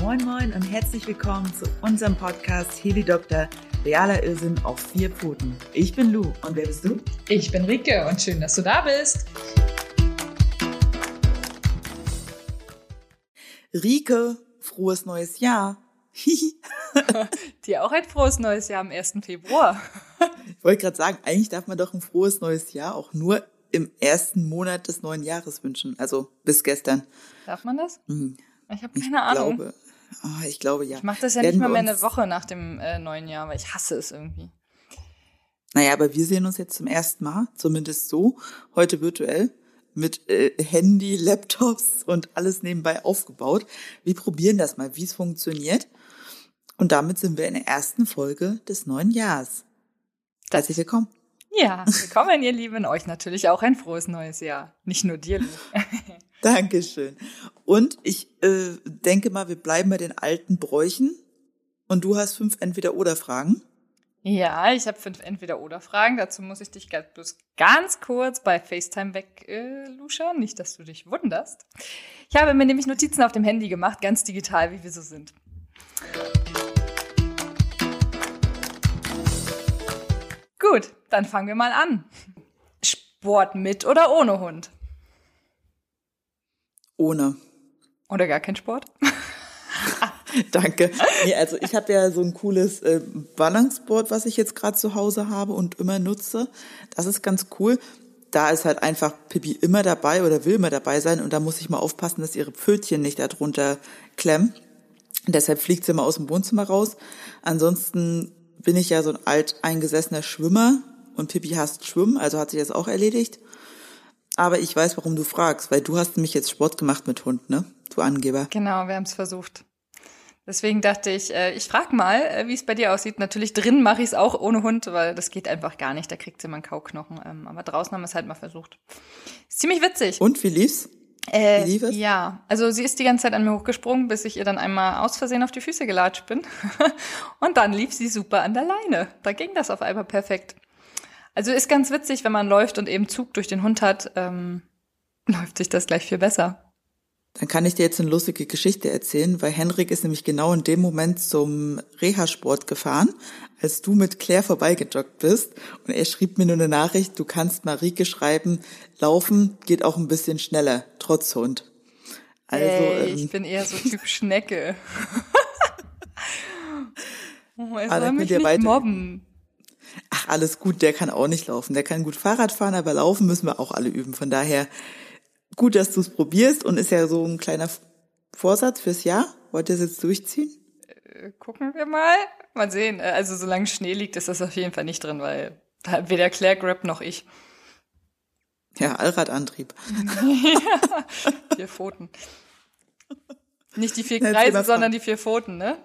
Moin Moin und herzlich willkommen zu unserem Podcast Heli Doktor, realer Irrsinn auf vier Pfoten. Ich bin Lou und wer bist du? Ich bin Rike und schön, dass du da bist. Rike, frohes neues Jahr. Dir auch ein frohes neues Jahr am 1. Februar. ich wollte gerade sagen, eigentlich darf man doch ein frohes neues Jahr auch nur im ersten Monat des neuen Jahres wünschen. Also bis gestern. Darf man das? Mhm. Ich habe keine Ahnung. Glaube, oh, ich glaube ja. Ich mache das ja Werden nicht mal mehr eine Woche nach dem äh, neuen Jahr, weil ich hasse es irgendwie. Naja, aber wir sehen uns jetzt zum ersten Mal, zumindest so, heute virtuell, mit äh, Handy, Laptops und alles nebenbei aufgebaut. Wir probieren das mal, wie es funktioniert. Und damit sind wir in der ersten Folge des neuen Jahres. Herzlich willkommen. Ja, willkommen, ihr Lieben. Euch natürlich auch ein frohes neues Jahr. Nicht nur dir, Lu. Dankeschön. Und ich äh, denke mal, wir bleiben bei den alten Bräuchen. Und du hast fünf Entweder-Oder-Fragen. Ja, ich habe fünf Entweder-Oder-Fragen. Dazu muss ich dich bloß ganz kurz bei FaceTime wegluschern. Äh, Nicht, dass du dich wunderst. Ich habe mir nämlich Notizen auf dem Handy gemacht, ganz digital, wie wir so sind. Gut, dann fangen wir mal an. Sport mit oder ohne Hund? Ohne. Oder gar kein Sport? Danke. Nee, also ich habe ja so ein cooles äh, Ballanceboard, was ich jetzt gerade zu Hause habe und immer nutze. Das ist ganz cool. Da ist halt einfach Pippi immer dabei oder will immer dabei sein und da muss ich mal aufpassen, dass ihre Pfötchen nicht darunter klemmen. Deshalb fliegt sie immer aus dem Wohnzimmer raus. Ansonsten bin ich ja so ein alt eingesessener Schwimmer und Pippi hasst Schwimmen, also hat sich das auch erledigt. Aber ich weiß, warum du fragst, weil du hast nämlich jetzt Sport gemacht mit Hund, ne? Du Angeber. Genau, wir haben es versucht. Deswegen dachte ich, äh, ich frag mal, äh, wie es bei dir aussieht. Natürlich drin mache ich es auch ohne Hund, weil das geht einfach gar nicht. Da kriegt sie immer einen Kauknochen. Ähm, aber draußen haben wir es halt mal versucht. Ist ziemlich witzig. Und wie lief's? Äh, wie lief es? Ja, also sie ist die ganze Zeit an mir hochgesprungen, bis ich ihr dann einmal aus Versehen auf die Füße gelatscht bin. Und dann lief sie super an der Leine. Da ging das auf einmal perfekt. Also ist ganz witzig, wenn man läuft und eben Zug durch den Hund hat, ähm, läuft sich das gleich viel besser. Dann kann ich dir jetzt eine lustige Geschichte erzählen, weil Henrik ist nämlich genau in dem Moment zum Reha-Sport gefahren, als du mit Claire vorbeigejoggt bist. Und er schrieb mir nur eine Nachricht, du kannst Marike schreiben, laufen geht auch ein bisschen schneller, trotz Hund. Also, Ey, ich ähm, bin eher so Typ Schnecke. oh, er soll mich nicht mobben. Ach, alles gut, der kann auch nicht laufen. Der kann gut Fahrrad fahren, aber laufen müssen wir auch alle üben. Von daher gut, dass du es probierst und ist ja so ein kleiner Vorsatz fürs Jahr. Wollt ihr es jetzt durchziehen? Äh, gucken wir mal. Mal sehen. Äh, also solange Schnee liegt, ist das auf jeden Fall nicht drin, weil weder Claire Grab noch ich. Ja, Allradantrieb. ja, vier Pfoten. Nicht die vier Kreise, sondern die vier Pfoten, ne?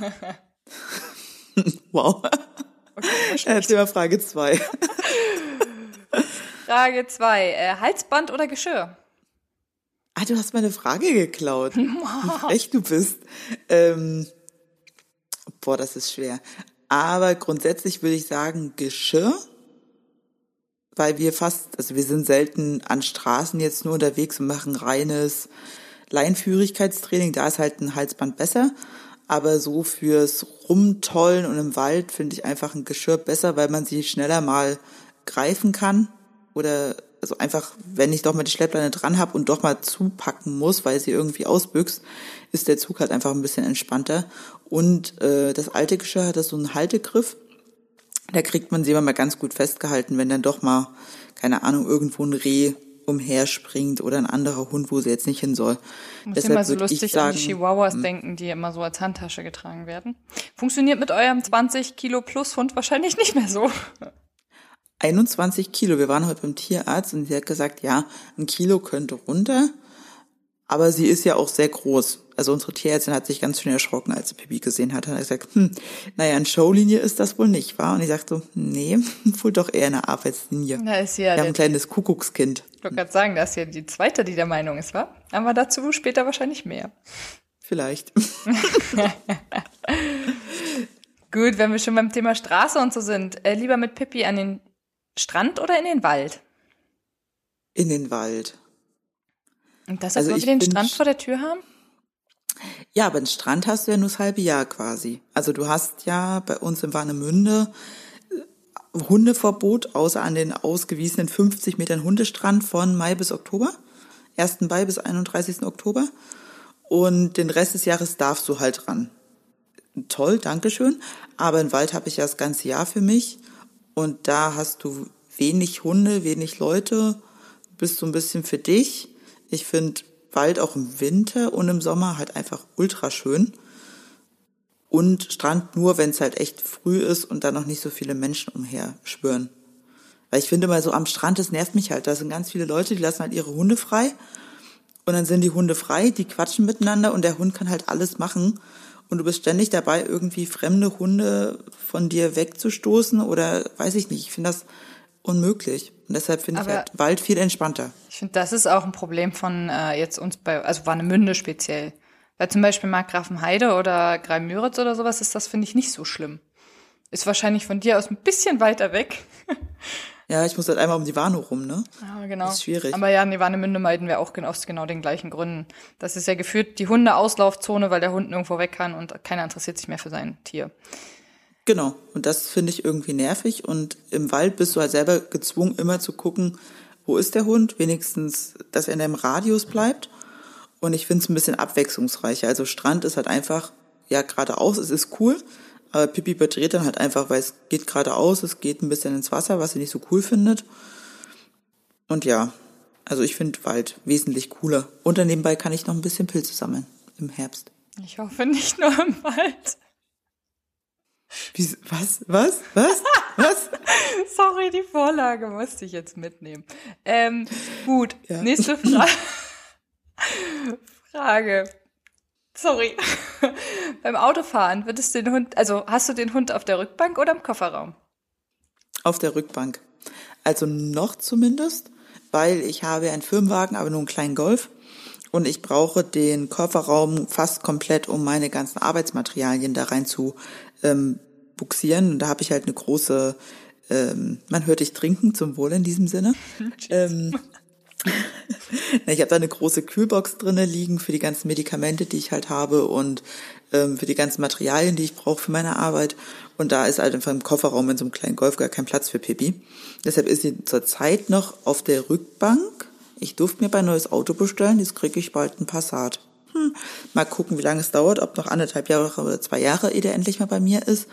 wow. Okay, Thema Frage zwei. Frage zwei. Äh, Halsband oder Geschirr? Ah, du hast meine Frage geklaut. Wie frech du bist. Ähm, boah, das ist schwer. Aber grundsätzlich würde ich sagen Geschirr, weil wir fast, also wir sind selten an Straßen jetzt nur unterwegs und machen reines Leinführigkeitstraining. Da ist halt ein Halsband besser. Aber so fürs Rumtollen und im Wald finde ich einfach ein Geschirr besser, weil man sie schneller mal greifen kann. Oder also einfach, wenn ich doch mal die Schleppleine dran habe und doch mal zupacken muss, weil sie irgendwie ausbüchst, ist der Zug halt einfach ein bisschen entspannter. Und äh, das alte Geschirr hat das so einen Haltegriff. Da kriegt man sie immer mal ganz gut festgehalten, wenn dann doch mal, keine Ahnung, irgendwo ein Reh umherspringt oder ein anderer Hund, wo sie jetzt nicht hin soll. Ich muss immer so lustig sagen, an die Chihuahuas hm. denken, die immer so als Handtasche getragen werden. Funktioniert mit eurem 20 Kilo plus Hund wahrscheinlich nicht mehr so. 21 Kilo. Wir waren heute beim Tierarzt und sie hat gesagt, ja, ein Kilo könnte runter. Aber sie ist ja auch sehr groß. Also unsere Tierärztin hat sich ganz schön erschrocken, als sie Pipi gesehen hat. Und hat gesagt, hm, naja, eine Showlinie ist das wohl nicht, wahr? Und ich sagte so, nee, wohl doch eher eine Arbeitslinie. Na, ist ja Wir haben ein kleines Kuckuckskind. Ich wollte gerade sagen, das ist ja die zweite, die der Meinung ist, wa? Aber dazu später wahrscheinlich mehr. Vielleicht. Gut, wenn wir schon beim Thema Straße und so sind, äh, lieber mit Pippi an den Strand oder in den Wald? In den Wald. Und das, also wir den Strand vor der Tür haben? Ja, aber den Strand hast du ja nur das halbe Jahr quasi. Also du hast ja bei uns in Warnemünde äh, Hundeverbot, außer an den ausgewiesenen 50 Metern Hundestrand von Mai bis Oktober. 1. Mai bis 31. Oktober. Und den Rest des Jahres darfst du halt ran. Toll, Dankeschön. Aber im Wald habe ich ja das ganze Jahr für mich. Und da hast du wenig Hunde, wenig Leute, bist du ein bisschen für dich. Ich finde Wald auch im Winter und im Sommer halt einfach ultra schön. Und Strand nur, wenn es halt echt früh ist und dann noch nicht so viele Menschen umher schwören. Weil ich finde mal so am Strand, das nervt mich halt. Da sind ganz viele Leute, die lassen halt ihre Hunde frei. Und dann sind die Hunde frei, die quatschen miteinander und der Hund kann halt alles machen. Und du bist ständig dabei, irgendwie fremde Hunde von dir wegzustoßen oder weiß ich nicht. Ich finde das unmöglich. Und deshalb finde ich halt Wald viel entspannter. Ich finde, das ist auch ein Problem von äh, jetzt uns bei, also Warnemünde speziell. Weil zum Beispiel Markgrafenheide oder Greimüritz oder sowas ist das, finde ich, nicht so schlimm. Ist wahrscheinlich von dir aus ein bisschen weiter weg. ja, ich muss halt einmal um die Warnow rum, ne? Ja, genau. Das ist schwierig. Aber ja, die Warnemünde meiden wir auch aus genau den gleichen Gründen. Das ist ja gefühlt die Hundeauslaufzone, weil der Hund nirgendwo weg kann und keiner interessiert sich mehr für sein Tier. Genau. Und das finde ich irgendwie nervig. Und im Wald bist du halt selber gezwungen, immer zu gucken, wo ist der Hund? Wenigstens, dass er in deinem Radius bleibt. Und ich finde es ein bisschen abwechslungsreicher. Also Strand ist halt einfach, ja, geradeaus, es ist cool. Aber Pippi überdreht dann halt einfach, weil es geht geradeaus, es geht ein bisschen ins Wasser, was sie nicht so cool findet. Und ja, also ich finde Wald wesentlich cooler. Und dann nebenbei kann ich noch ein bisschen Pilze sammeln im Herbst. Ich hoffe nicht nur im Wald. Wie, was? Was? Was? Was? Sorry, die Vorlage musste ich jetzt mitnehmen. Ähm, gut, ja. nächste Fra Frage. Sorry. Beim Autofahren würdest du den Hund, also hast du den Hund auf der Rückbank oder im Kofferraum? Auf der Rückbank. Also noch zumindest, weil ich habe einen Firmenwagen, aber nur einen kleinen Golf. Und ich brauche den Kofferraum fast komplett, um meine ganzen Arbeitsmaterialien da rein zu ähm, buxieren. Und da habe ich halt eine große, ähm, man hört dich trinken, zum Wohl in diesem Sinne. ähm, ich habe da eine große Kühlbox drinne liegen für die ganzen Medikamente, die ich halt habe und ähm, für die ganzen Materialien, die ich brauche für meine Arbeit. Und da ist halt einfach im Kofferraum in so einem kleinen Golf gar kein Platz für Pipi. Deshalb ist sie zurzeit noch auf der Rückbank. Ich durfte mir ein neues Auto bestellen, jetzt kriege ich bald ein Passat. Hm, mal gucken, wie lange es dauert, ob noch anderthalb Jahre oder zwei Jahre, ehe der endlich mal bei mir ist.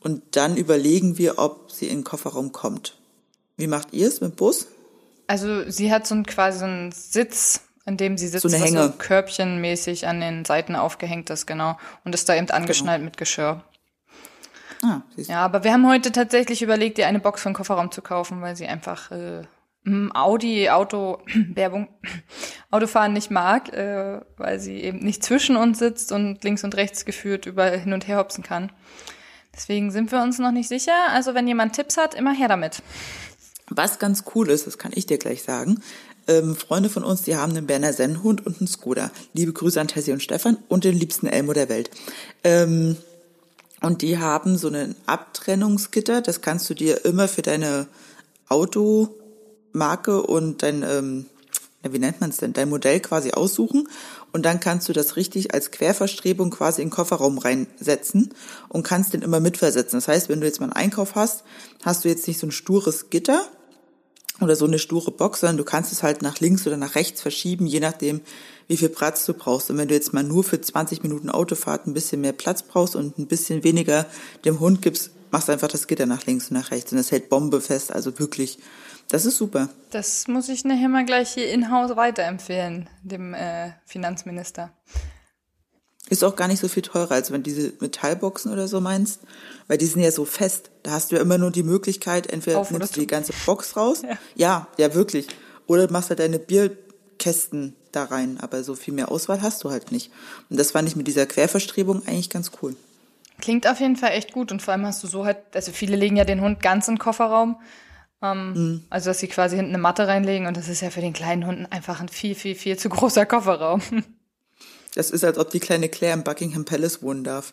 Und dann überlegen wir, ob sie in den Kofferraum kommt. Wie macht ihr es mit Bus? Also sie hat so ein, quasi so einen Sitz, in dem sie sitzt, so eine Hänge. was so körbchenmäßig an den Seiten aufgehängt ist, genau. Und ist da eben angeschnallt genau. mit Geschirr. Ah, ja, aber wir haben heute tatsächlich überlegt, ihr eine Box für den Kofferraum zu kaufen, weil sie einfach äh, Audi, Auto, Werbung, Autofahren nicht mag, äh, weil sie eben nicht zwischen uns sitzt und links und rechts geführt über hin und her hopsen kann. Deswegen sind wir uns noch nicht sicher. Also wenn jemand Tipps hat, immer her damit. Was ganz cool ist, das kann ich dir gleich sagen. Ähm, Freunde von uns, die haben einen Berner Sennhund und einen Skoda. Liebe Grüße an Tessie und Stefan und den liebsten Elmo der Welt. Ähm, und die haben so einen Abtrennungsgitter, das kannst du dir immer für deine Automarke und dein, ähm, wie nennt man es denn, dein Modell quasi aussuchen und dann kannst du das richtig als Querverstrebung quasi in den Kofferraum reinsetzen und kannst den immer mitversetzen. Das heißt, wenn du jetzt mal einen Einkauf hast, hast du jetzt nicht so ein stures Gitter oder so eine sture Box, sondern du kannst es halt nach links oder nach rechts verschieben, je nachdem, wie viel Platz du brauchst. Und wenn du jetzt mal nur für 20 Minuten Autofahrt ein bisschen mehr Platz brauchst und ein bisschen weniger dem Hund gibst, machst einfach das Gitter nach links und nach rechts und das hält Bombe fest. Also wirklich das ist super. Das muss ich nachher mal gleich hier in-house weiterempfehlen, dem äh, Finanzminister. Ist auch gar nicht so viel teurer, als wenn diese Metallboxen oder so meinst, weil die sind ja so fest. Da hast du ja immer nur die Möglichkeit, entweder Auf nimmst du die ganze Box raus, ja. ja, ja wirklich, oder machst halt deine Bierkästen da rein, aber so viel mehr Auswahl hast du halt nicht. Und das fand ich mit dieser Querverstrebung eigentlich ganz cool. Klingt auf jeden Fall echt gut und vor allem hast du so halt, also viele legen ja den Hund ganz in den Kofferraum ähm, mhm. Also, dass sie quasi hinten eine Matte reinlegen und das ist ja für den kleinen Hunden einfach ein viel, viel, viel zu großer Kofferraum. Das ist, als ob die kleine Claire im Buckingham Palace wohnen darf.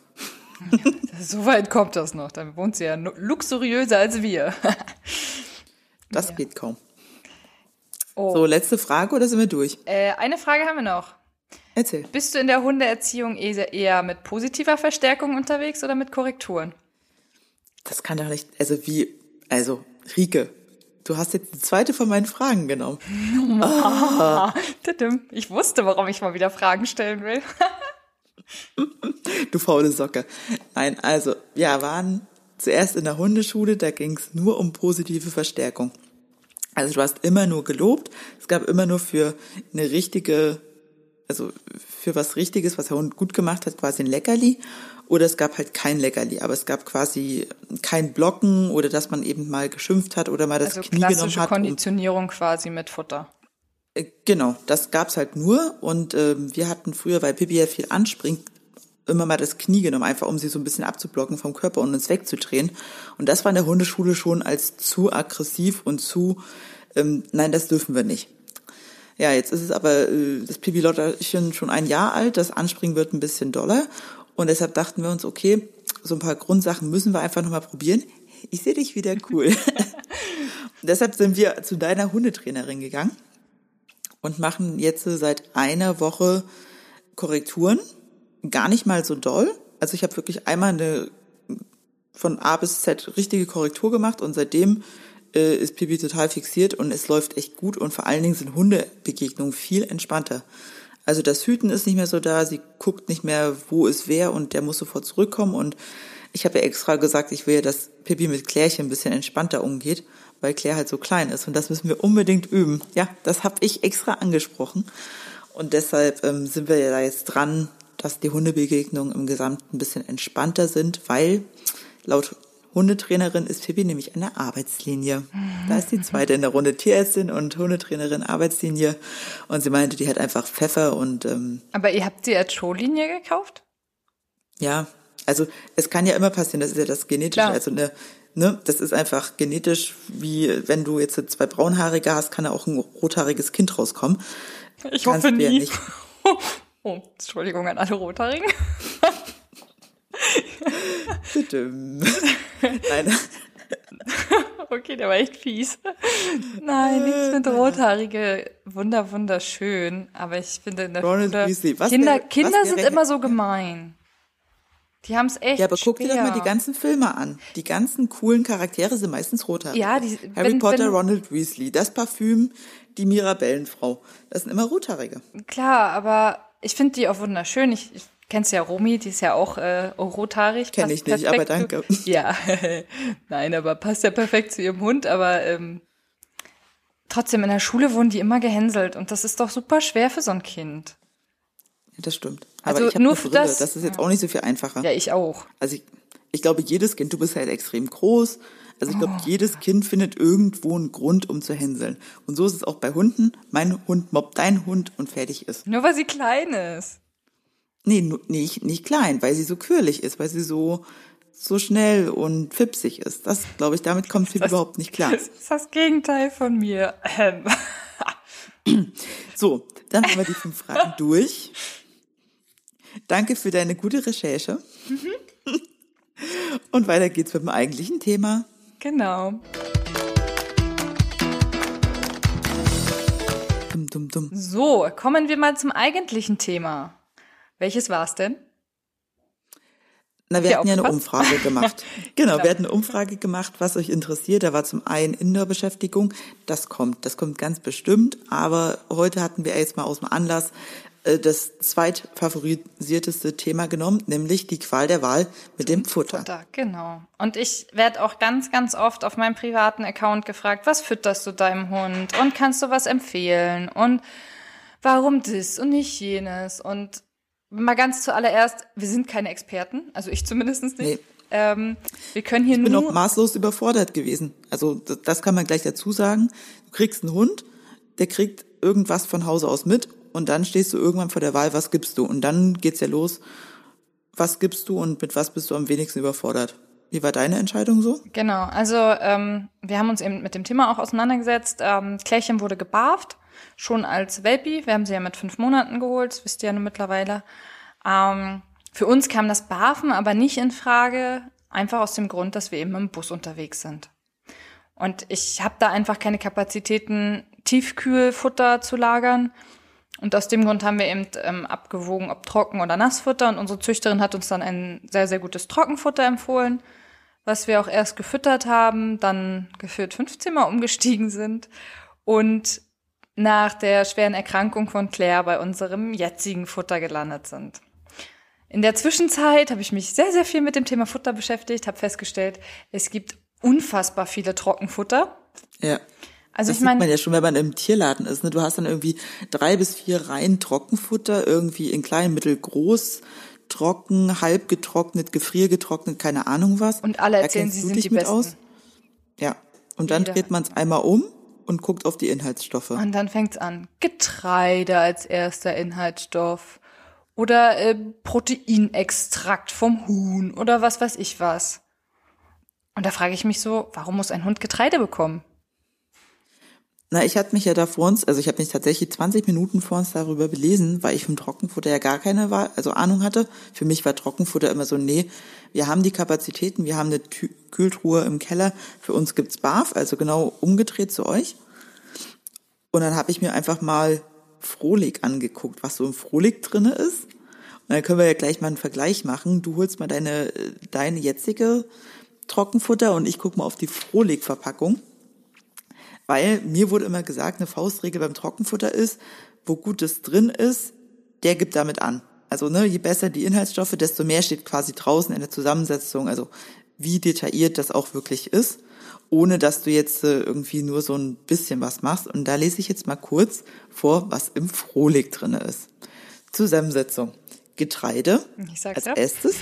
Ja, so weit kommt das noch. Dann wohnt sie ja luxuriöser als wir. Das ja. geht kaum. Oh. So, letzte Frage oder sind wir durch? Äh, eine Frage haben wir noch. Erzähl. Bist du in der Hundeerziehung eher mit positiver Verstärkung unterwegs oder mit Korrekturen? Das kann doch nicht, also wie, also Rike, du hast jetzt die zweite von meinen Fragen genommen. Ah. Ich wusste, warum ich mal wieder Fragen stellen will. du faule Socke. Nein, also, wir waren zuerst in der Hundeschule, da ging es nur um positive Verstärkung. Also du hast immer nur gelobt, es gab immer nur für eine richtige, also für was Richtiges, was der Hund gut gemacht hat, quasi ein Leckerli. Oder es gab halt kein Leckerli, aber es gab quasi kein Blocken oder dass man eben mal geschimpft hat oder mal das also Knie genommen hat. Konditionierung quasi mit Futter. Äh, genau, das gab's halt nur und äh, wir hatten früher, weil Pippi ja viel anspringt, immer mal das Knie genommen, einfach um sie so ein bisschen abzublocken vom Körper und uns wegzudrehen. Und das war in der Hundeschule schon als zu aggressiv und zu, ähm, nein, das dürfen wir nicht. Ja, jetzt ist es aber äh, das Pipi Lotterchen schon ein Jahr alt, das Anspringen wird ein bisschen doller und deshalb dachten wir uns, okay, so ein paar Grundsachen müssen wir einfach nochmal probieren. Ich sehe dich wieder cool. deshalb sind wir zu deiner Hundetrainerin gegangen und machen jetzt seit einer Woche Korrekturen. Gar nicht mal so doll. Also ich habe wirklich einmal eine von A bis Z richtige Korrektur gemacht und seitdem äh, ist Pipi total fixiert und es läuft echt gut und vor allen Dingen sind Hundebegegnungen viel entspannter. Also das Hüten ist nicht mehr so da, sie guckt nicht mehr, wo ist wer und der muss sofort zurückkommen. Und ich habe ja extra gesagt, ich will ja, dass Pippi mit Klärchen ein bisschen entspannter umgeht, weil Claire halt so klein ist. Und das müssen wir unbedingt üben. Ja, das habe ich extra angesprochen. Und deshalb ähm, sind wir ja da jetzt dran, dass die Hundebegegnungen im Gesamten ein bisschen entspannter sind, weil laut Hundetrainerin ist Pippi nämlich eine Arbeitslinie. Da ist die zweite in der Runde Tierärztin und Hundetrainerin Arbeitslinie. Und sie meinte, die hat einfach Pfeffer und. Ähm, Aber ihr habt sie als Showlinie gekauft? Ja, also es kann ja immer passieren, das ist ja das Genetische. Klar. Also eine, ne, das ist einfach genetisch, wie wenn du jetzt zwei braunhaarige hast, kann da auch ein rothaariges Kind rauskommen. Ich Kannst hoffe nie. Ja oh, Entschuldigung an alle Rothaarigen. Bitte. Nein. Okay, der war echt fies. Nein, nichts mit Rothaarige. Wunder, wunderschön. Aber ich finde in der Ronald Schule, Weasley. Was Kinder, wär, Kinder sind immer so gemein. Die haben es echt Ja, aber guck schwer. dir doch mal die ganzen Filme an. Die ganzen coolen Charaktere sind meistens rothaarig. Ja, die, Harry wenn, Potter, wenn, Ronald Weasley, das Parfüm, die Mirabellenfrau. Das sind immer rothaarige. Klar, aber ich finde die auch wunderschön. Ich, ich Kennst ja Romy, die ist ja auch äh, rothaarig. Kenn ich nicht, aber danke. Ja, nein, aber passt ja perfekt zu ihrem Hund, aber ähm, trotzdem in der Schule wurden die immer gehänselt und das ist doch super schwer für so ein Kind. Ja, das stimmt. Aber also ich habe nur eine Brille, das, das ist jetzt auch nicht so viel einfacher. Ja, ich auch. Also ich, ich glaube, jedes Kind, du bist halt extrem groß, also ich glaube, oh. jedes Kind findet irgendwo einen Grund, um zu hänseln. Und so ist es auch bei Hunden. Mein Hund mobbt dein Hund und fertig ist. Nur weil sie klein ist. Nee, nicht, nicht klein, weil sie so quirlig ist, weil sie so, so schnell und fipsig ist. Das, glaube ich, damit kommt sie überhaupt nicht klar. Das ist das Gegenteil von mir. Ähm. So, dann haben wir die fünf Fragen durch. Danke für deine gute Recherche. Mhm. Und weiter geht's mit dem eigentlichen Thema. Genau. Dum, dum, dum. So, kommen wir mal zum eigentlichen Thema. Welches war es denn? Na, wir Der hatten ja eine Umfrage gemacht. genau, genau, wir hatten eine Umfrage gemacht, was euch interessiert. Da war zum einen Indoor-Beschäftigung. Das kommt, das kommt ganz bestimmt. Aber heute hatten wir jetzt mal aus dem Anlass äh, das zweitfavorisierteste Thema genommen, nämlich die Qual der Wahl mit dem Futter. Futter. Genau. Und ich werde auch ganz, ganz oft auf meinem privaten Account gefragt, was fütterst du deinem Hund? Und kannst du was empfehlen? Und warum das und nicht jenes? Und Mal ganz zuallererst, wir sind keine Experten, also ich zumindest nicht. Nee. Ähm, wir können hier ich nur. Ich bin auch maßlos überfordert gewesen. Also das, das kann man gleich dazu sagen. Du kriegst einen Hund, der kriegt irgendwas von Hause aus mit und dann stehst du irgendwann vor der Wahl, was gibst du? Und dann geht's ja los, was gibst du und mit was bist du am wenigsten überfordert? Wie war deine Entscheidung so? Genau, also ähm, wir haben uns eben mit dem Thema auch auseinandergesetzt. Ähm, Klärchen wurde gebarft schon als Welpi. Wir haben sie ja mit fünf Monaten geholt, das wisst ihr ja nur mittlerweile. Ähm, für uns kam das Barfen aber nicht in Frage, einfach aus dem Grund, dass wir eben im Bus unterwegs sind. Und ich habe da einfach keine Kapazitäten, Tiefkühlfutter zu lagern. Und aus dem Grund haben wir eben ähm, abgewogen, ob Trocken- oder Nassfutter. Und unsere Züchterin hat uns dann ein sehr, sehr gutes Trockenfutter empfohlen, was wir auch erst gefüttert haben, dann geführt 15 Mal umgestiegen sind und nach der schweren Erkrankung von Claire bei unserem jetzigen Futter gelandet sind. In der Zwischenzeit habe ich mich sehr, sehr viel mit dem Thema Futter beschäftigt, habe festgestellt, es gibt unfassbar viele Trockenfutter. Ja. Also das ich meine, sieht man ja schon, wenn man im Tierladen ist. Ne? Du hast dann irgendwie drei bis vier Reihen Trockenfutter, irgendwie in klein, mittel, groß, trocken, halb getrocknet, gefriergetrocknet, keine Ahnung was. Und alle erzählen, sie sind die besten. Aus? Ja. Und dann Jeder. dreht man es einmal um und guckt auf die Inhaltsstoffe. Und dann fängt's an. Getreide als erster Inhaltsstoff oder äh, Proteinextrakt vom Huhn oder was weiß ich was. Und da frage ich mich so, warum muss ein Hund Getreide bekommen? Na, ich hatte mich ja da vor uns, also ich habe mich tatsächlich 20 Minuten vor uns darüber belesen, weil ich vom Trockenfutter ja gar keine also Ahnung hatte. Für mich war Trockenfutter immer so, nee, wir haben die Kapazitäten, wir haben eine Kühltruhe im Keller, für uns gibt's BAF, also genau umgedreht zu euch. Und dann habe ich mir einfach mal Frohlig angeguckt, was so im Frohlig drinne ist. Und dann können wir ja gleich mal einen Vergleich machen. Du holst mal deine, deine jetzige Trockenfutter und ich guck mal auf die Frohlig-Verpackung. Weil mir wurde immer gesagt, eine Faustregel beim Trockenfutter ist, wo Gutes drin ist, der gibt damit an. Also ne, je besser die Inhaltsstoffe, desto mehr steht quasi draußen in der Zusammensetzung, also wie detailliert das auch wirklich ist, ohne dass du jetzt äh, irgendwie nur so ein bisschen was machst. Und da lese ich jetzt mal kurz vor, was im Frohlig drinne ist. Zusammensetzung. Getreide als erstes.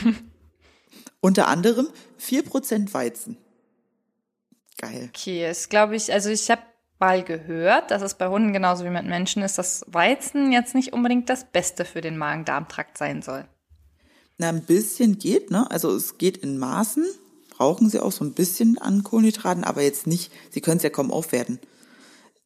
Unter anderem vier Prozent Weizen. Geil. Okay, ist glaube ich, also ich habe mal gehört, dass es bei Hunden genauso wie mit Menschen ist, dass Weizen jetzt nicht unbedingt das Beste für den Magen-Darm-Trakt sein soll. Na, ein bisschen geht, ne? Also es geht in Maßen, brauchen sie auch so ein bisschen an Kohlenhydraten, aber jetzt nicht, sie können es ja kaum aufwerten.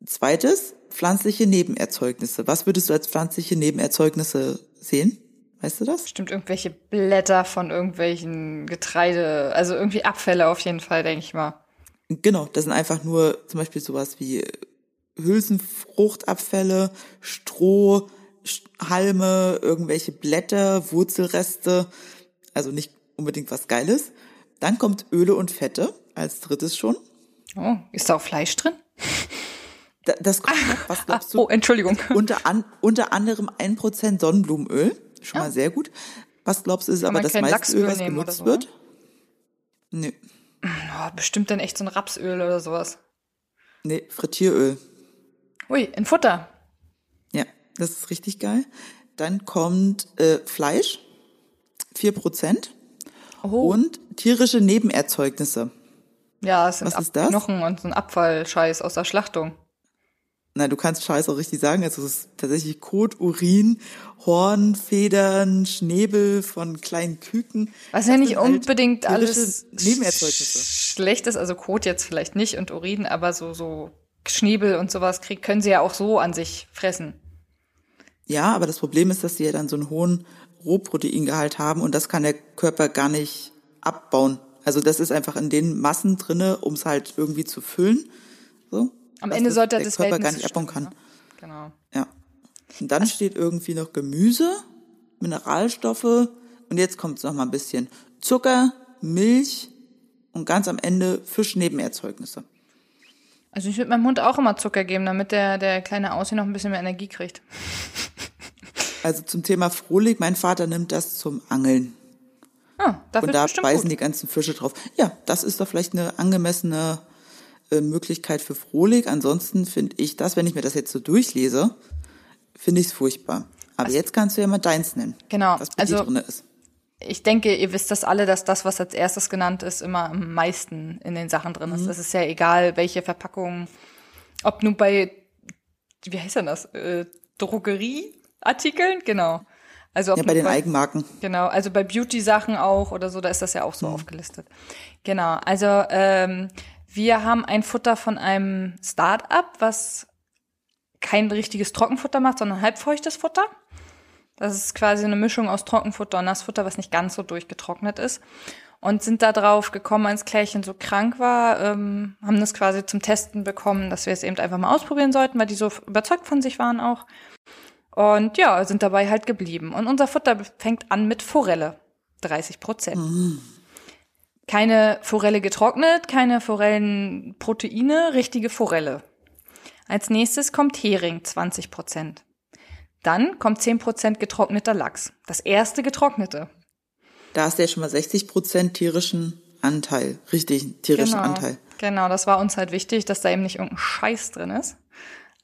Zweites, pflanzliche Nebenerzeugnisse. Was würdest du als pflanzliche Nebenerzeugnisse sehen? Weißt du das? Stimmt, irgendwelche Blätter von irgendwelchen Getreide, also irgendwie Abfälle auf jeden Fall, denke ich mal. Genau, das sind einfach nur zum Beispiel sowas wie Hülsenfruchtabfälle, Stroh, Halme, irgendwelche Blätter, Wurzelreste, also nicht unbedingt was Geiles. Dann kommt Öle und Fette als drittes schon. Oh, ist da auch Fleisch drin? Da, das kommt noch, was glaubst du? Oh, Entschuldigung. Unter, an, unter anderem ein Prozent Sonnenblumenöl, schon ja. mal sehr gut. Was glaubst du, ist Kann aber das meiste Öl, was benutzt so, wird? Nee. Oh, bestimmt dann echt so ein Rapsöl oder sowas. Nee, Frittieröl. Ui, in Futter. Ja, das ist richtig geil. Dann kommt äh, Fleisch, vier Prozent. Oh. Und tierische Nebenerzeugnisse. Ja, es sind Was Ab ist das? Knochen und so ein Abfallscheiß aus der Schlachtung. Nein, du kannst Scheiß auch richtig sagen. Also es ist tatsächlich Kot, Urin, Horn, Federn, Schnäbel von kleinen Küken. Was ja nicht halt unbedingt alles schlecht ist. Also Kot jetzt vielleicht nicht und Urin, aber so, so Schnäbel und sowas krieg, können sie ja auch so an sich fressen. Ja, aber das Problem ist, dass sie ja dann so einen hohen Rohproteingehalt haben und das kann der Körper gar nicht abbauen. Also das ist einfach in den Massen drinne, um es halt irgendwie zu füllen. So. Am Ende sollte der das Körper gar nicht abbauen kann. Ne? Genau. Ja. Und dann steht irgendwie noch Gemüse, Mineralstoffe und jetzt kommt es noch mal ein bisschen Zucker, Milch und ganz am Ende Fischnebenerzeugnisse. Also ich würde meinem Hund auch immer Zucker geben, damit der, der kleine Aussie noch ein bisschen mehr Energie kriegt. Also zum Thema Frohlig, mein Vater nimmt das zum Angeln. Ah, und da beißen gut. die ganzen Fische drauf. Ja, das ist doch vielleicht eine angemessene äh, Möglichkeit für Frohlig. Ansonsten finde ich das, wenn ich mir das jetzt so durchlese, finde ich es furchtbar. Aber also, jetzt kannst du ja mal deins nennen. Genau. Was bei also, drin ist. Ich denke, ihr wisst das alle, dass das, was als erstes genannt ist, immer am meisten in den Sachen drin ist. Mhm. Es ist ja egal, welche Verpackung, ob nun bei, wie heißt denn das, äh, Drogerieartikeln, genau. Also ja, bei den bei, Eigenmarken. Genau, also bei Beauty-Sachen auch oder so, da ist das ja auch so mhm. aufgelistet. Genau, also ähm, wir haben ein Futter von einem Start-up, was kein richtiges Trockenfutter macht, sondern halbfeuchtes Futter. Das ist quasi eine Mischung aus Trockenfutter und Nassfutter, was nicht ganz so durchgetrocknet ist. Und sind da drauf gekommen, als Klärchen so krank war, ähm, haben das quasi zum Testen bekommen, dass wir es eben einfach mal ausprobieren sollten, weil die so überzeugt von sich waren auch. Und ja, sind dabei halt geblieben. Und unser Futter fängt an mit Forelle. 30 Prozent. Mhm. Keine Forelle getrocknet, keine Forellenproteine, richtige Forelle. Als nächstes kommt Hering, 20 Prozent. Dann kommt 10 Prozent getrockneter Lachs. Das erste getrocknete. Da hast du ja schon mal 60 Prozent tierischen Anteil, richtig tierischen genau, Anteil. Genau, das war uns halt wichtig, dass da eben nicht irgendein Scheiß drin ist,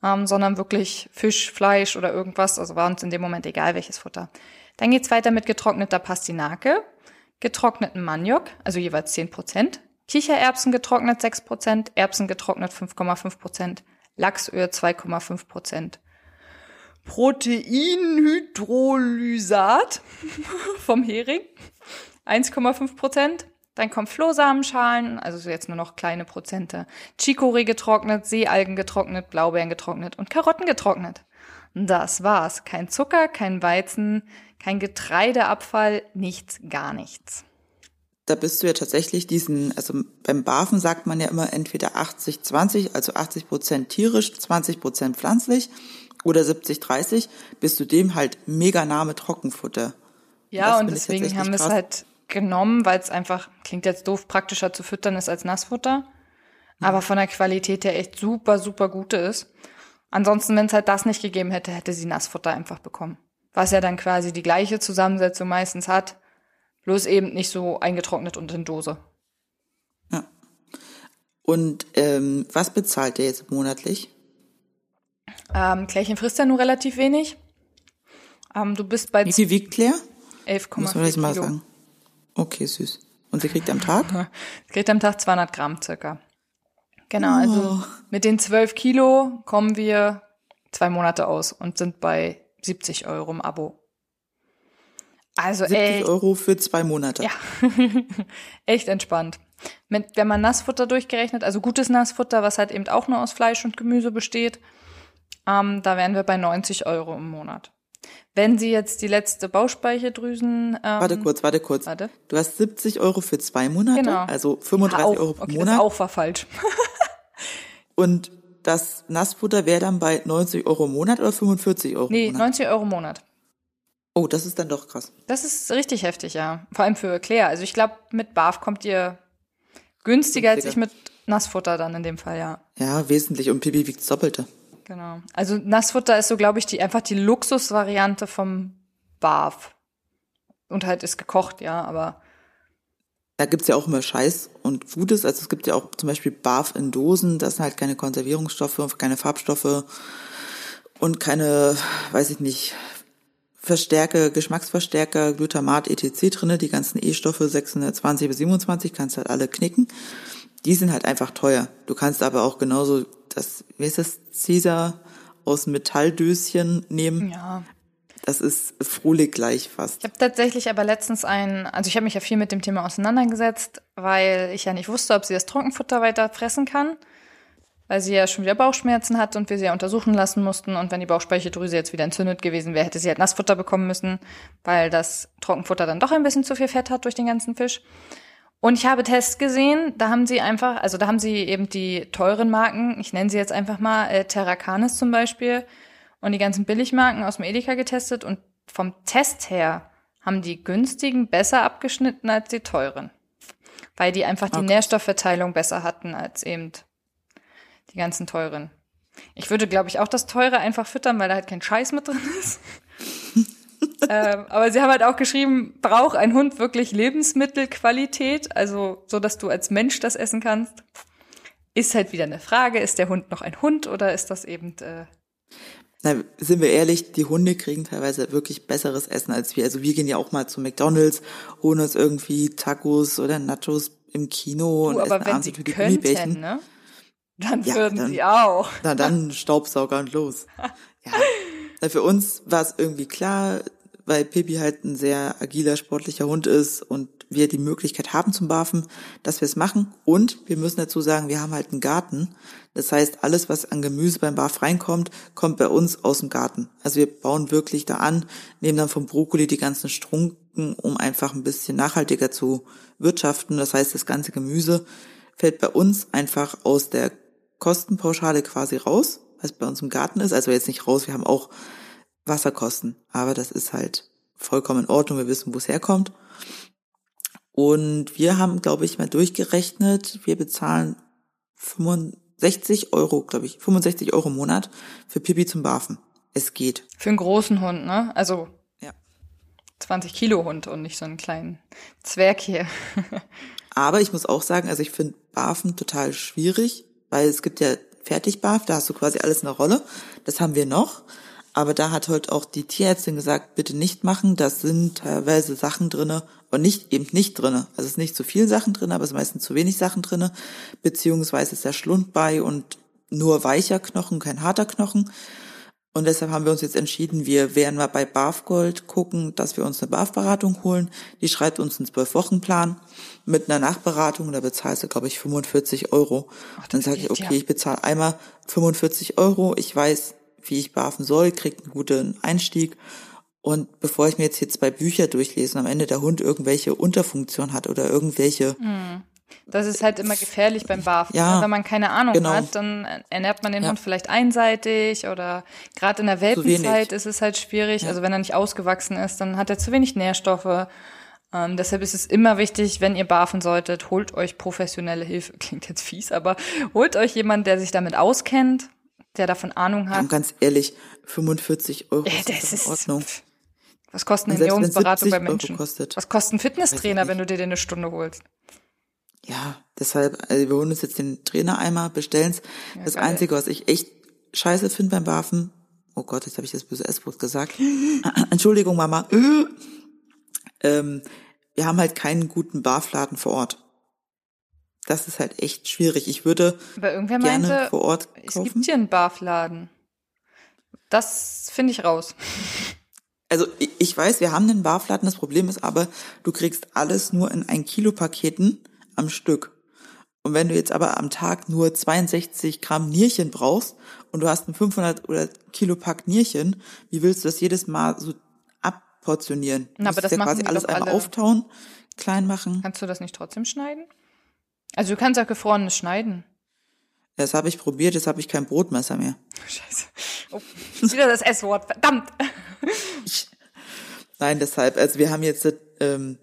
ähm, sondern wirklich Fisch, Fleisch oder irgendwas. Also war uns in dem Moment egal, welches Futter. Dann geht's weiter mit getrockneter Pastinake, getrockneten Maniok, also jeweils 10 Prozent, Kichererbsen getrocknet 6 Prozent, Erbsen getrocknet 5,5 Prozent, Lachsöl 2,5 Prozent. Proteinhydrolysat vom Hering 1,5 Prozent. Dann kommt Flohsamenschalen, also jetzt nur noch kleine Prozente. Chicorée getrocknet, Seealgen getrocknet, Blaubeeren getrocknet und Karotten getrocknet. Das war's. Kein Zucker, kein Weizen, kein Getreideabfall, nichts, gar nichts. Da bist du ja tatsächlich diesen, also beim Barfen sagt man ja immer entweder 80-20, also 80 Prozent tierisch, 20 Prozent pflanzlich oder 70-30, bist du dem halt mega nah mit Trockenfutter. Ja, und deswegen haben wir es halt genommen, weil es einfach, klingt jetzt doof, praktischer zu füttern ist als Nassfutter, aber von der Qualität her echt super, super gute ist. Ansonsten, wenn es halt das nicht gegeben hätte, hätte sie Nassfutter einfach bekommen. Was ja dann quasi die gleiche Zusammensetzung meistens hat, bloß eben nicht so eingetrocknet und in Dose. Ja. Und ähm, was bezahlt ihr jetzt monatlich? Ähm, Klärchen frisst ja nur relativ wenig. Ähm, du bist bei... Wie viel wiegt Claire? 11,4 Muss man das mal sagen. Okay, süß. Und sie kriegt am Tag? sie kriegt am Tag 200 Gramm circa. Genau, also oh. also mit den 12 Kilo kommen wir zwei Monate aus und sind bei 70 Euro im Abo. Also 70 ey, Euro für zwei Monate. Ja, echt entspannt. Mit, wenn man Nassfutter durchgerechnet, also gutes Nassfutter, was halt eben auch nur aus Fleisch und Gemüse besteht, ähm, da wären wir bei 90 Euro im Monat. Wenn Sie jetzt die letzte Bauchspeicheldrüsen. Ähm, warte kurz, warte kurz. Warte. Du hast 70 Euro für zwei Monate, genau. also 35 ja, auch, Euro pro okay, Monat. Das auch war falsch. Und das Nassfutter wäre dann bei 90 Euro im Monat oder 45 Euro nee, im Monat? Nee, 90 Euro im Monat. Oh, das ist dann doch krass. Das ist richtig heftig, ja. Vor allem für Claire. Also ich glaube, mit BAF kommt ihr günstiger, günstiger als ich mit Nassfutter dann in dem Fall, ja. Ja, wesentlich. Und Pipi wiegt das Doppelte. Genau. Also Nassfutter ist so, glaube ich, die einfach die Luxusvariante vom Barf. Und halt ist gekocht, ja, aber. Da gibt's ja auch immer Scheiß und Gutes. Also es gibt ja auch zum Beispiel Barf in Dosen, das sind halt keine Konservierungsstoffe, keine Farbstoffe und keine, weiß ich nicht, Verstärker, Geschmacksverstärker, Glutamat, etc. drinne, die ganzen E-Stoffe 620 bis 27 kannst halt alle knicken. Die sind halt einfach teuer. Du kannst aber auch genauso das, wie ist das, Caesar aus Metalldöschen nehmen. Ja. Das ist Frohlich gleich fast. Ich habe tatsächlich aber letztens ein, also ich habe mich ja viel mit dem Thema auseinandergesetzt, weil ich ja nicht wusste, ob sie das Trockenfutter weiter fressen kann, weil sie ja schon wieder Bauchschmerzen hat und wir sie ja untersuchen lassen mussten. Und wenn die Bauchspeicheldrüse jetzt wieder entzündet gewesen wäre, hätte sie halt Nassfutter bekommen müssen, weil das Trockenfutter dann doch ein bisschen zu viel Fett hat durch den ganzen Fisch. Und ich habe Tests gesehen, da haben sie einfach, also da haben sie eben die teuren Marken, ich nenne sie jetzt einfach mal äh, Terracanis zum Beispiel, und die ganzen Billigmarken aus dem Edeka getestet und vom Test her haben die günstigen besser abgeschnitten als die teuren. Weil die einfach die okay. Nährstoffverteilung besser hatten als eben die ganzen teuren. Ich würde, glaube ich, auch das teure einfach füttern, weil da halt kein Scheiß mit drin ist. ähm, aber sie haben halt auch geschrieben, braucht ein Hund wirklich Lebensmittelqualität, also so, dass du als Mensch das essen kannst. Ist halt wieder eine Frage, ist der Hund noch ein Hund oder ist das eben äh na, sind wir ehrlich, die Hunde kriegen teilweise wirklich besseres Essen als wir. Also wir gehen ja auch mal zu McDonalds, holen uns irgendwie Tacos oder Nachos im Kino du, und aber essen abends natürlich Gummibärchen. Ne? Dann ja, würden dann, sie auch. Na dann Staubsauger und los. ja. Für uns war es irgendwie klar, weil Pippi halt ein sehr agiler, sportlicher Hund ist und wir die Möglichkeit haben zum Barfen, dass wir es machen. Und wir müssen dazu sagen, wir haben halt einen Garten. Das heißt, alles, was an Gemüse beim Barf reinkommt, kommt bei uns aus dem Garten. Also wir bauen wirklich da an, nehmen dann vom Brokkoli die ganzen Strunken, um einfach ein bisschen nachhaltiger zu wirtschaften. Das heißt, das ganze Gemüse fällt bei uns einfach aus der Kostenpauschale quasi raus, was bei uns im Garten ist. Also jetzt nicht raus, wir haben auch Wasserkosten. Aber das ist halt vollkommen in Ordnung. Wir wissen, wo es herkommt. Und wir haben, glaube ich, mal durchgerechnet, wir bezahlen 65 Euro, glaube ich, 65 Euro im Monat für Pipi zum Barfen. Es geht. Für einen großen Hund, ne? Also ja. 20 Kilo Hund und nicht so einen kleinen Zwerg hier. Aber ich muss auch sagen, also ich finde Barfen total schwierig, weil es gibt ja Fertigbarf, da hast du quasi alles in der Rolle. Das haben wir noch. Aber da hat heute auch die Tierärztin gesagt, bitte nicht machen. Da sind teilweise Sachen drinne und nicht eben nicht drinne. Also es ist nicht zu viel Sachen drin, aber es ist meistens zu wenig Sachen drinne. Beziehungsweise ist der Schlund bei und nur weicher Knochen, kein harter Knochen. Und deshalb haben wir uns jetzt entschieden, wir werden mal bei Barfgold gucken, dass wir uns eine Barf-Beratung holen. Die schreibt uns einen Zwölf-Wochen-Plan mit einer Nachberatung. Da bezahlst du, glaube ich, 45 Euro. Ach, dann sage ich, okay, ja. ich bezahle einmal 45 Euro. Ich weiß, wie ich barfen soll, kriege einen guten Einstieg. Und bevor ich mir jetzt hier zwei Bücher durchlese und am Ende der Hund irgendwelche Unterfunktion hat oder irgendwelche. Hm. Das ist halt immer gefährlich beim Barfen. Ja, Wenn man keine Ahnung genau. hat, dann ernährt man den ja. Hund vielleicht einseitig oder gerade in der Welpenzeit ist es halt schwierig. Ja. Also wenn er nicht ausgewachsen ist, dann hat er zu wenig Nährstoffe. Ähm, deshalb ist es immer wichtig, wenn ihr barfen solltet, holt euch professionelle Hilfe. Klingt jetzt fies, aber holt euch jemand, der sich damit auskennt der davon Ahnung hat. Ja, ganz ehrlich, 45 Euro äh, das ist in Ordnung. Was kostet eine Ernährungsberatung bei Menschen? Was kostet ein Fitnesstrainer, wenn du dir den eine Stunde holst? Ja, deshalb, also wir holen uns jetzt den Trainer einmal, bestellen's. Ja, das geil. Einzige, was ich echt scheiße finde beim Barfen, oh Gott, jetzt habe ich das böse S-Wort gesagt. Entschuldigung, Mama. ähm, wir haben halt keinen guten Barfladen vor Ort das ist halt echt schwierig. Ich würde Aber irgendwer gerne meinte, vor Ort kaufen. Es gibt hier einen Barfladen. Das finde ich raus. Also ich weiß, wir haben einen Barfladen. Das Problem ist aber, du kriegst alles nur in ein Kilo Paketen am Stück. Und wenn du jetzt aber am Tag nur 62 Gramm Nierchen brauchst und du hast ein 500 oder Kilo Pack Nierchen, wie willst du das jedes Mal so abportionieren? Na, aber das ja quasi alles einmal alle. auftauen, klein machen. Kannst du das nicht trotzdem schneiden? Also du kannst auch gefrorenes schneiden. Das habe ich probiert, jetzt habe ich kein Brotmesser mehr. Scheiße. Oh, wieder das S-Wort, verdammt. Nein, deshalb, also wir haben jetzt ähm,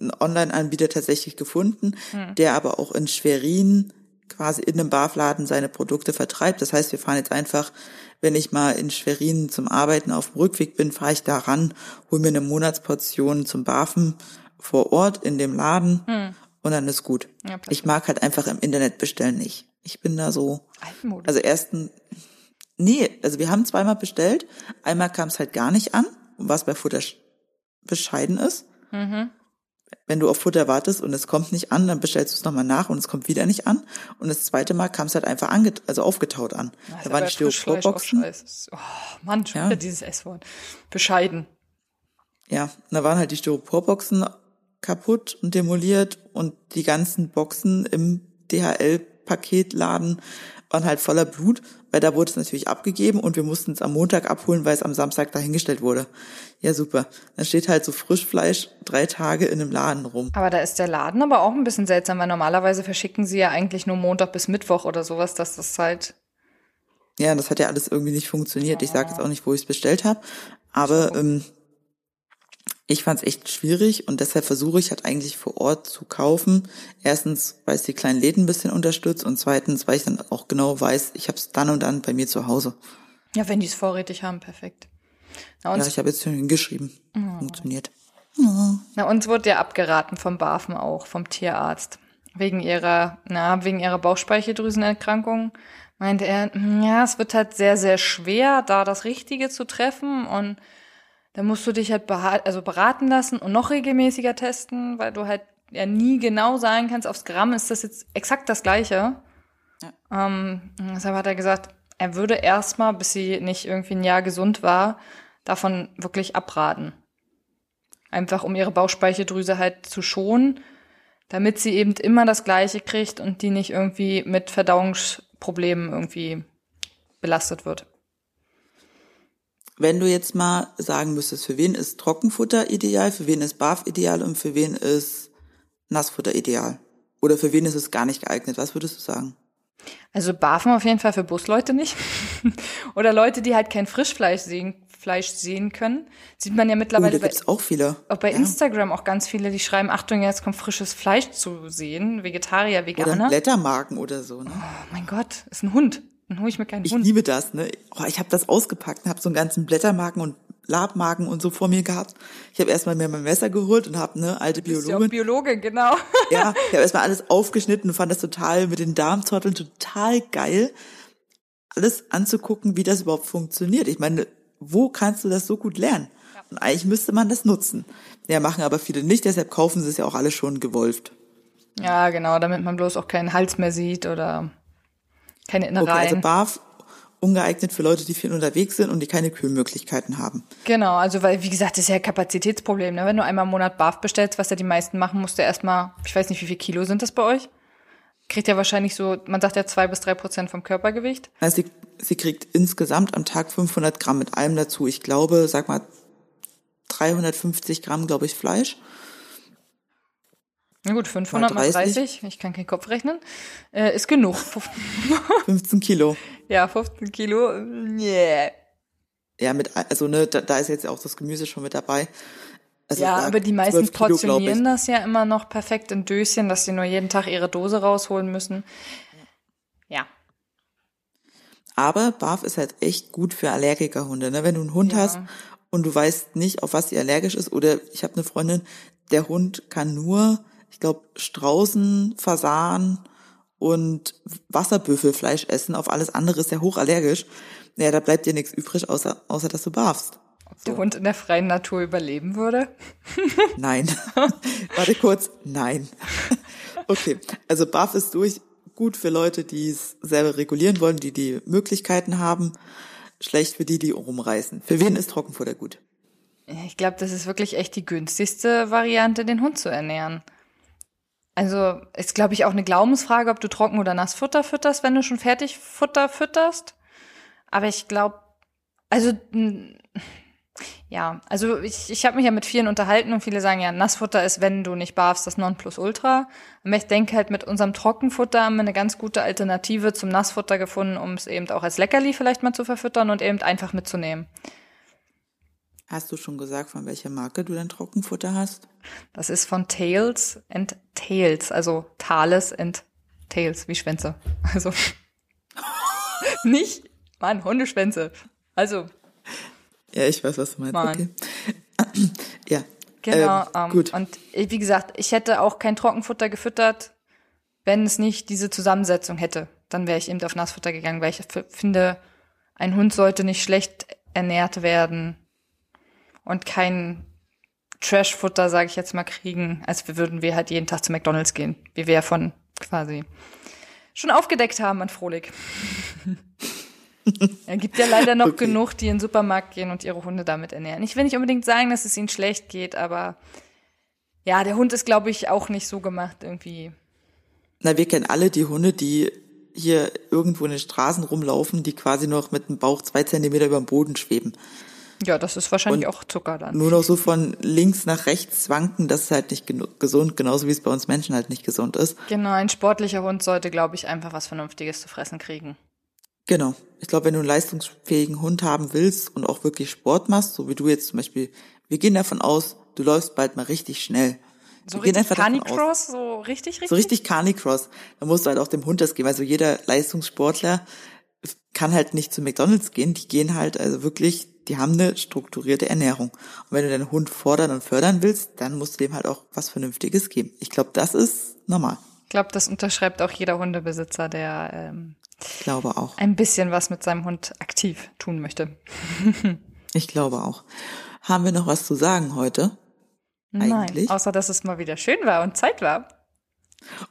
einen Online-Anbieter tatsächlich gefunden, hm. der aber auch in Schwerin quasi in einem Barfladen seine Produkte vertreibt. Das heißt, wir fahren jetzt einfach, wenn ich mal in Schwerin zum Arbeiten auf dem Rückweg bin, fahre ich da ran, hole mir eine Monatsportion zum Barfen vor Ort in dem Laden hm und dann ist gut. Ja, ich mag halt einfach im Internet bestellen nicht. Ich bin da so. Altmodus. Also ersten, nee, also wir haben zweimal bestellt. Einmal kam es halt gar nicht an, was bei Futter bescheiden ist. Mhm. Wenn du auf Futter wartest und es kommt nicht an, dann bestellst du es nochmal nach und es kommt wieder nicht an. Und das zweite Mal kam es halt einfach ange also aufgetaut an. da waren die Styroporboxen. Oh Mann, schon ja. wieder dieses S-Wort. Bescheiden. Ja, da waren halt die Styroporboxen kaputt und demoliert und die ganzen Boxen im DHL-Paketladen waren halt voller Blut, weil da wurde es natürlich abgegeben und wir mussten es am Montag abholen, weil es am Samstag dahingestellt wurde. Ja, super. Dann steht halt so Frischfleisch drei Tage in einem Laden rum. Aber da ist der Laden aber auch ein bisschen seltsam, weil normalerweise verschicken sie ja eigentlich nur Montag bis Mittwoch oder sowas, dass das halt. Ja, das hat ja alles irgendwie nicht funktioniert. Ich sage jetzt auch nicht, wo ich es bestellt habe. Aber ähm, ich fand es echt schwierig und deshalb versuche ich halt eigentlich vor Ort zu kaufen. Erstens, weil es die kleinen Läden ein bisschen unterstützt und zweitens, weil ich dann auch genau weiß, ich habe es dann und dann bei mir zu Hause. Ja, wenn die es vorrätig haben, perfekt. Na, ja, ich habe jetzt hingeschrieben. Oh. Funktioniert. Oh. Na, uns wurde ja abgeraten vom BAFEN auch, vom Tierarzt. Wegen ihrer, na, wegen ihrer Bauchspeicheldrüsenerkrankung meinte er, hm, ja, es wird halt sehr, sehr schwer, da das Richtige zu treffen und da musst du dich halt also beraten lassen und noch regelmäßiger testen, weil du halt ja nie genau sagen kannst, aufs Gramm ist das jetzt exakt das Gleiche. Ja. Ähm, deshalb hat er gesagt, er würde erstmal, bis sie nicht irgendwie ein Jahr gesund war, davon wirklich abraten. Einfach um ihre Bauchspeicheldrüse halt zu schonen, damit sie eben immer das Gleiche kriegt und die nicht irgendwie mit Verdauungsproblemen irgendwie belastet wird. Wenn du jetzt mal sagen müsstest, für wen ist Trockenfutter ideal, für wen ist Barf ideal und für wen ist Nassfutter ideal? Oder für wen ist es gar nicht geeignet? Was würdest du sagen? Also Barfen auf jeden Fall für Busleute nicht. Oder Leute, die halt kein Frischfleisch sehen, Fleisch sehen können. Sieht man ja mittlerweile. Oh, da gibt's auch viele. Auch bei ja. Instagram auch ganz viele, die schreiben, Achtung, jetzt kommt frisches Fleisch zu sehen. Vegetarier, Veganer. Oder Blättermarken oder so, ne? Oh mein Gott, ist ein Hund. Dann hole ich mir keinen ich Hund. Ich liebe das, ne? Oh, ich habe das ausgepackt und habe so einen ganzen Blättermarken und Labmarken und so vor mir gehabt. Ich habe erstmal mir mein Messer geholt und habe eine alte Biologin. Ja Biologin, genau. ja, ich habe erstmal alles aufgeschnitten und fand das total mit den Darmzotteln total geil, alles anzugucken, wie das überhaupt funktioniert. Ich meine, wo kannst du das so gut lernen? Ja. Und eigentlich müsste man das nutzen. Ja, machen aber viele nicht, deshalb kaufen sie es ja auch alle schon gewolft. Ja, genau, damit man bloß auch keinen Hals mehr sieht oder keine Innereien. Okay, also BAF ungeeignet für Leute, die viel unterwegs sind und die keine Kühlmöglichkeiten haben. Genau, also weil, wie gesagt, das ist ja ein Kapazitätsproblem. Ne? Wenn du einmal im Monat BAF bestellst, was ja die meisten machen, musst du erstmal, ich weiß nicht, wie viel Kilo sind das bei euch? Kriegt ja wahrscheinlich so, man sagt ja zwei bis drei Prozent vom Körpergewicht. Also sie, sie kriegt insgesamt am Tag 500 Gramm mit allem dazu. Ich glaube, sag mal, 350 Gramm, glaube ich, Fleisch. Na gut, 500 mal 30, 30 ich kann keinen Kopf rechnen, äh, ist genug. 15 Kilo. Ja, 15 Kilo, yeah. Ja, mit, also ne, da, da ist jetzt auch das Gemüse schon mit dabei. Also ja, aber die meisten Kilo, portionieren das ja immer noch perfekt in Döschen, dass sie nur jeden Tag ihre Dose rausholen müssen. Ja. Aber Barf ist halt echt gut für Allergikerhunde. Ne? Wenn du einen Hund ja. hast und du weißt nicht, auf was sie allergisch ist, oder ich habe eine Freundin, der Hund kann nur ich glaube, Straußen, Fasan und Wasserbüffelfleisch essen. Auf alles andere ist er hochallergisch. Ja, da bleibt dir nichts übrig, außer, außer dass du barfst. Ob so. der Hund in der freien Natur überleben würde? Nein. Warte kurz. Nein. okay. Also Barf ist durch gut für Leute, die es selber regulieren wollen, die die Möglichkeiten haben. Schlecht für die, die rumreißen. Für wen ist Trockenfutter gut? Ich glaube, das ist wirklich echt die günstigste Variante, den Hund zu ernähren. Also ist, glaube ich, auch eine Glaubensfrage, ob du Trocken- oder Nassfutter fütterst, wenn du schon Fertigfutter fütterst. Aber ich glaube, also ja, also ich, ich habe mich ja mit vielen unterhalten und viele sagen ja, Nassfutter ist, wenn du nicht barfst, das Nonplusultra. Aber ich denke halt, mit unserem Trockenfutter haben wir eine ganz gute Alternative zum Nassfutter gefunden, um es eben auch als Leckerli vielleicht mal zu verfüttern und eben einfach mitzunehmen. Hast du schon gesagt, von welcher Marke du dein Trockenfutter hast? Das ist von Tails and Tails, also Thales and Tails, wie Schwänze. Also nicht, Mann, Hundeschwänze. Also. Ja, ich weiß, was du meinst. Mann. Okay. ja. Genau. Ähm, gut. Und wie gesagt, ich hätte auch kein Trockenfutter gefüttert, wenn es nicht diese Zusammensetzung hätte. Dann wäre ich eben auf Nassfutter gegangen, weil ich finde, ein Hund sollte nicht schlecht ernährt werden und kein Trashfutter, sage ich jetzt mal, kriegen, als würden wir halt jeden Tag zu McDonalds gehen, wie wir von quasi schon aufgedeckt haben an Frohlig. Er gibt ja leider noch okay. genug, die in den Supermarkt gehen und ihre Hunde damit ernähren. Ich will nicht unbedingt sagen, dass es ihnen schlecht geht, aber ja, der Hund ist, glaube ich, auch nicht so gemacht irgendwie. Na, wir kennen alle die Hunde, die hier irgendwo in den Straßen rumlaufen, die quasi noch mit dem Bauch zwei Zentimeter über dem Boden schweben. Ja, das ist wahrscheinlich und auch Zucker dann. Nur noch so von links nach rechts wanken, das ist halt nicht gesund, genauso wie es bei uns Menschen halt nicht gesund ist. Genau, ein sportlicher Hund sollte, glaube ich, einfach was Vernünftiges zu fressen kriegen. Genau. Ich glaube, wenn du einen leistungsfähigen Hund haben willst und auch wirklich Sport machst, so wie du jetzt zum Beispiel, wir gehen davon aus, du läufst bald mal richtig schnell. So wir richtig Carnicross, so richtig, richtig? So richtig Carnicross. Da musst du halt auch dem Hund das geben. Also jeder Leistungssportler kann halt nicht zu McDonalds gehen. Die gehen halt also wirklich die haben eine strukturierte Ernährung. Und wenn du deinen Hund fordern und fördern willst, dann musst du dem halt auch was Vernünftiges geben. Ich glaube, das ist normal. Ich glaube, das unterschreibt auch jeder Hundebesitzer, der ähm, glaube auch. ein bisschen was mit seinem Hund aktiv tun möchte. ich glaube auch. Haben wir noch was zu sagen heute? Eigentlich? Nein, außer dass es mal wieder schön war und Zeit war.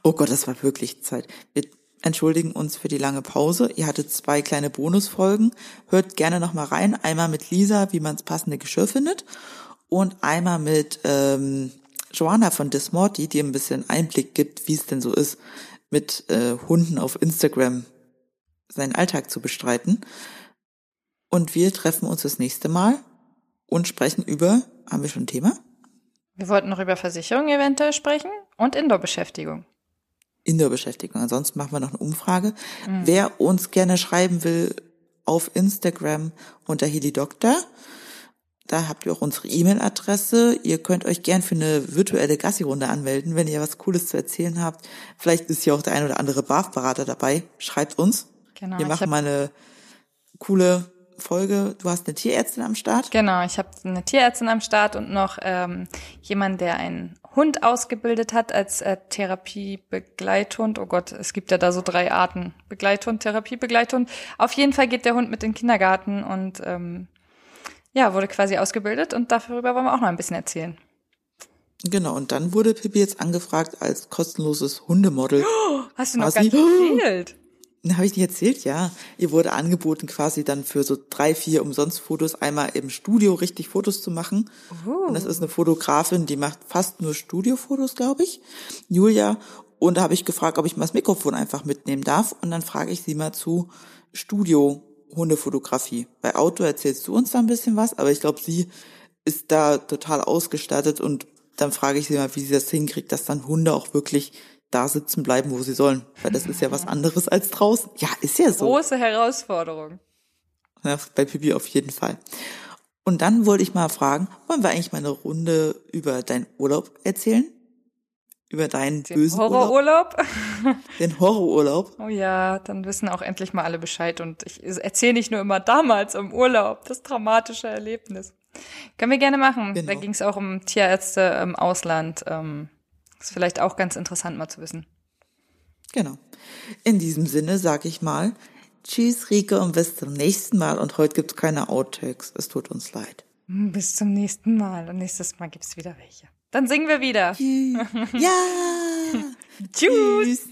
Oh Gott, das war wirklich Zeit. Wir entschuldigen uns für die lange Pause. Ihr hattet zwei kleine Bonusfolgen. Hört gerne noch mal rein. Einmal mit Lisa, wie man das passende Geschirr findet. Und einmal mit ähm, Joanna von Dismorty, die ein bisschen Einblick gibt, wie es denn so ist, mit äh, Hunden auf Instagram seinen Alltag zu bestreiten. Und wir treffen uns das nächste Mal und sprechen über, haben wir schon ein Thema? Wir wollten noch über Versicherung eventuell sprechen und Indoor-Beschäftigung. Indoor-Beschäftigung. Ansonsten machen wir noch eine Umfrage. Mhm. Wer uns gerne schreiben will auf Instagram unter Heli Doktor, Da habt ihr auch unsere E-Mail-Adresse. Ihr könnt euch gern für eine virtuelle Gassi-Runde anmelden, wenn ihr was Cooles zu erzählen habt. Vielleicht ist hier auch der ein oder andere BAF-Berater dabei. Schreibt uns. Genau. Wir machen mal eine coole Folge. Du hast eine Tierärztin am Start. Genau, ich habe eine Tierärztin am Start und noch ähm, jemand, der einen Hund ausgebildet hat als äh, Therapiebegleithund. Oh Gott, es gibt ja da so drei Arten. Begleithund, Therapiebegleithund. Auf jeden Fall geht der Hund mit in den Kindergarten und ähm, ja, wurde quasi ausgebildet und darüber wollen wir auch noch ein bisschen erzählen. Genau, und dann wurde Pippi jetzt angefragt als kostenloses Hundemodel. Oh, hast du noch quasi. gar nicht erzählt? Habe ich nicht erzählt, ja. Ihr wurde angeboten, quasi dann für so drei, vier Umsonstfotos einmal im Studio richtig Fotos zu machen. Uh. Und das ist eine Fotografin, die macht fast nur Studiofotos, glaube ich. Julia. Und da habe ich gefragt, ob ich mal das Mikrofon einfach mitnehmen darf. Und dann frage ich sie mal zu Studio Hundefotografie. Bei Auto erzählst du uns da ein bisschen was, aber ich glaube, sie ist da total ausgestattet und dann frage ich sie mal, wie sie das hinkriegt, dass dann Hunde auch wirklich da sitzen bleiben, wo sie sollen. Weil das ist ja was anderes als draußen. Ja, ist ja so. Große Herausforderung. Ja, bei Pipi auf jeden Fall. Und dann wollte ich mal fragen, wollen wir eigentlich mal eine Runde über deinen Urlaub erzählen? Über deinen Den bösen Horrorurlaub? Den Horrorurlaub? Oh ja, dann wissen auch endlich mal alle Bescheid. Und ich erzähle nicht nur immer damals im Urlaub, das traumatische Erlebnis. Können wir gerne machen. Genau. Da ging es auch um Tierärzte im Ausland. Ähm, ist vielleicht auch ganz interessant mal zu wissen. Genau. In diesem Sinne sage ich mal, tschüss Rike und bis zum nächsten Mal. Und heute gibt's keine Outtakes. Es tut uns leid. Hm, bis zum nächsten Mal. Und nächstes Mal gibt's wieder welche. Dann singen wir wieder. Ja. Tschüss.